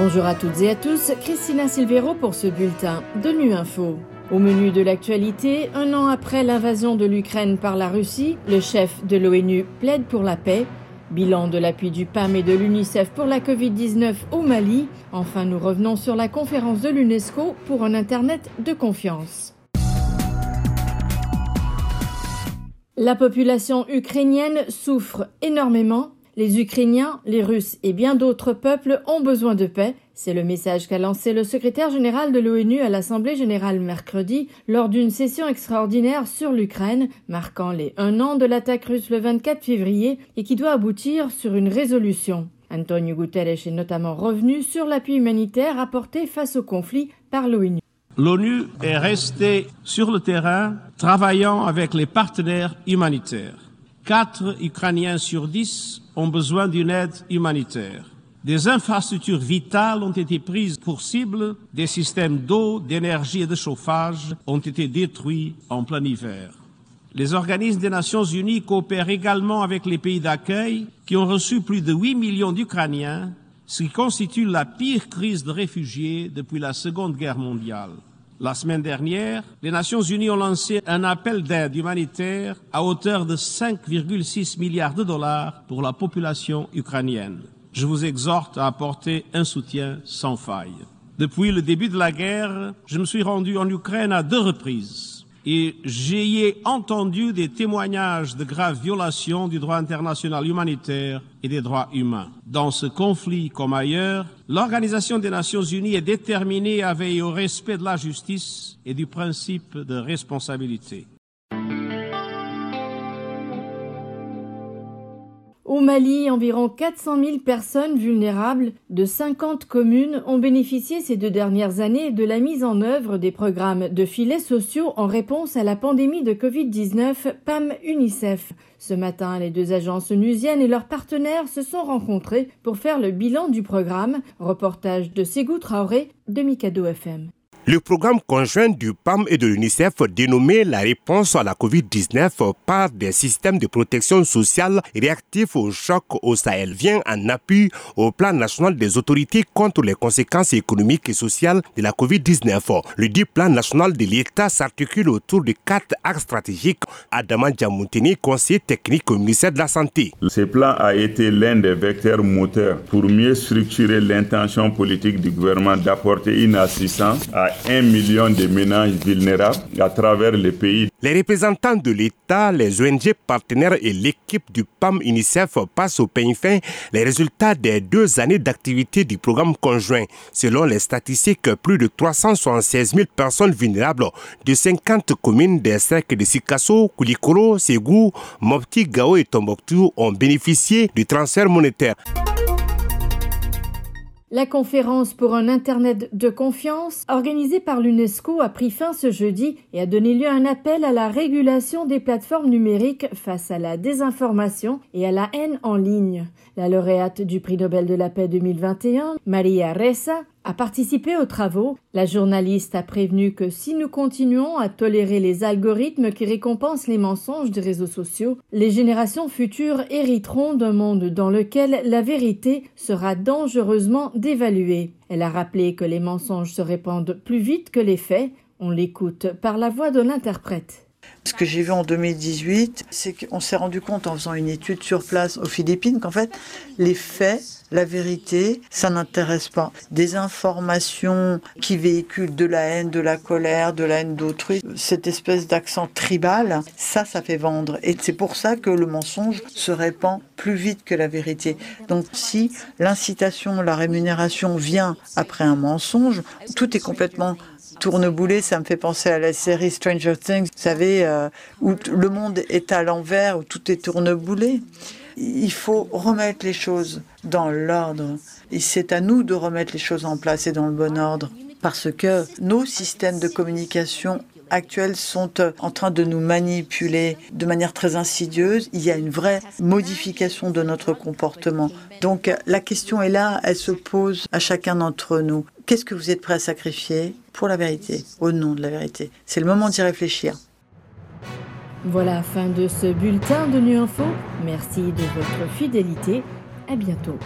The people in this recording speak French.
Bonjour à toutes et à tous, Christina Silvero pour ce bulletin de Nu Info. Au menu de l'actualité, un an après l'invasion de l'Ukraine par la Russie, le chef de l'ONU plaide pour la paix. Bilan de l'appui du PAM et de l'UNICEF pour la Covid-19 au Mali. Enfin, nous revenons sur la conférence de l'UNESCO pour un Internet de confiance. La population ukrainienne souffre énormément les Ukrainiens, les Russes et bien d'autres peuples ont besoin de paix. C'est le message qu'a lancé le secrétaire général de l'ONU à l'Assemblée générale mercredi lors d'une session extraordinaire sur l'Ukraine, marquant les un an de l'attaque russe le 24 février et qui doit aboutir sur une résolution. Antonio Guterres est notamment revenu sur l'appui humanitaire apporté face au conflit par l'ONU. L'ONU est restée sur le terrain travaillant avec les partenaires humanitaires. Quatre Ukrainiens sur dix ont besoin d'une aide humanitaire. Des infrastructures vitales ont été prises pour cible, des systèmes d'eau, d'énergie et de chauffage ont été détruits en plein hiver. Les organismes des Nations Unies coopèrent également avec les pays d'accueil qui ont reçu plus de 8 millions d'Ukrainiens, ce qui constitue la pire crise de réfugiés depuis la Seconde Guerre mondiale. La semaine dernière, les Nations Unies ont lancé un appel d'aide humanitaire à hauteur de 5,6 milliards de dollars pour la population ukrainienne. Je vous exhorte à apporter un soutien sans faille. Depuis le début de la guerre, je me suis rendu en Ukraine à deux reprises et j'y ai entendu des témoignages de graves violations du droit international humanitaire et des droits humains. Dans ce conflit comme ailleurs, l'Organisation des Nations Unies est déterminée à veiller au respect de la justice et du principe de responsabilité. Au Mali, environ 400 000 personnes vulnérables de 50 communes ont bénéficié ces deux dernières années de la mise en œuvre des programmes de filets sociaux en réponse à la pandémie de Covid-19 PAM-UNICEF. Ce matin, les deux agences onusiennes et leurs partenaires se sont rencontrés pour faire le bilan du programme. Reportage de Ségou Traoré de Mikado FM. Le programme conjoint du PAM et de l'UNICEF dénommé la réponse à la COVID-19 par des systèmes de protection sociale réactifs au choc au Sahel vient en appui au plan national des autorités contre les conséquences économiques et sociales de la COVID-19. Le dit plan national de l'État s'articule autour de quatre axes stratégiques. Adama Djamoutini, conseiller technique au ministère de la Santé. Ce plan a été l'un des vecteurs moteurs pour mieux structurer l'intention politique du gouvernement d'apporter une assistance à un million de ménages vulnérables à travers le pays. Les représentants de l'État, les ONG partenaires et l'équipe du PAM UNICEF passent au pain fin les résultats des deux années d'activité du programme conjoint. Selon les statistiques, plus de 376 000 personnes vulnérables de 50 communes des cercles de Sikasso, Koulikoro, Ségou, Mopti, Gao et Tombouctou ont bénéficié du transfert monétaire. La conférence pour un Internet de confiance, organisée par l'UNESCO, a pris fin ce jeudi et a donné lieu à un appel à la régulation des plateformes numériques face à la désinformation et à la haine en ligne. La lauréate du prix Nobel de la paix 2021, Maria Ressa, a participé aux travaux. La journaliste a prévenu que si nous continuons à tolérer les algorithmes qui récompensent les mensonges des réseaux sociaux, les générations futures hériteront d'un monde dans lequel la vérité sera dangereusement dévaluée. Elle a rappelé que les mensonges se répandent plus vite que les faits. On l'écoute par la voix de l'interprète. Ce que j'ai vu en 2018, c'est qu'on s'est rendu compte en faisant une étude sur place aux Philippines qu'en fait, les faits, la vérité, ça n'intéresse pas. Des informations qui véhiculent de la haine, de la colère, de la haine d'autrui, cette espèce d'accent tribal, ça, ça fait vendre. Et c'est pour ça que le mensonge se répand plus vite que la vérité. Donc si l'incitation, la rémunération vient après un mensonge, tout est complètement tourneboulet, ça me fait penser à la série Stranger Things, vous savez, euh, où le monde est à l'envers, où tout est tourneboulet. Il faut remettre les choses dans l'ordre. Et c'est à nous de remettre les choses en place et dans le bon ordre. Parce que nos systèmes de communication actuels sont euh, en train de nous manipuler de manière très insidieuse. Il y a une vraie modification de notre comportement. Donc la question est là, elle se pose à chacun d'entre nous. Qu'est-ce que vous êtes prêt à sacrifier? Pour la vérité, au nom de la vérité C'est le moment d'y réfléchir. Voilà, fin de ce bulletin de Nu Info. Merci de votre fidélité. À bientôt.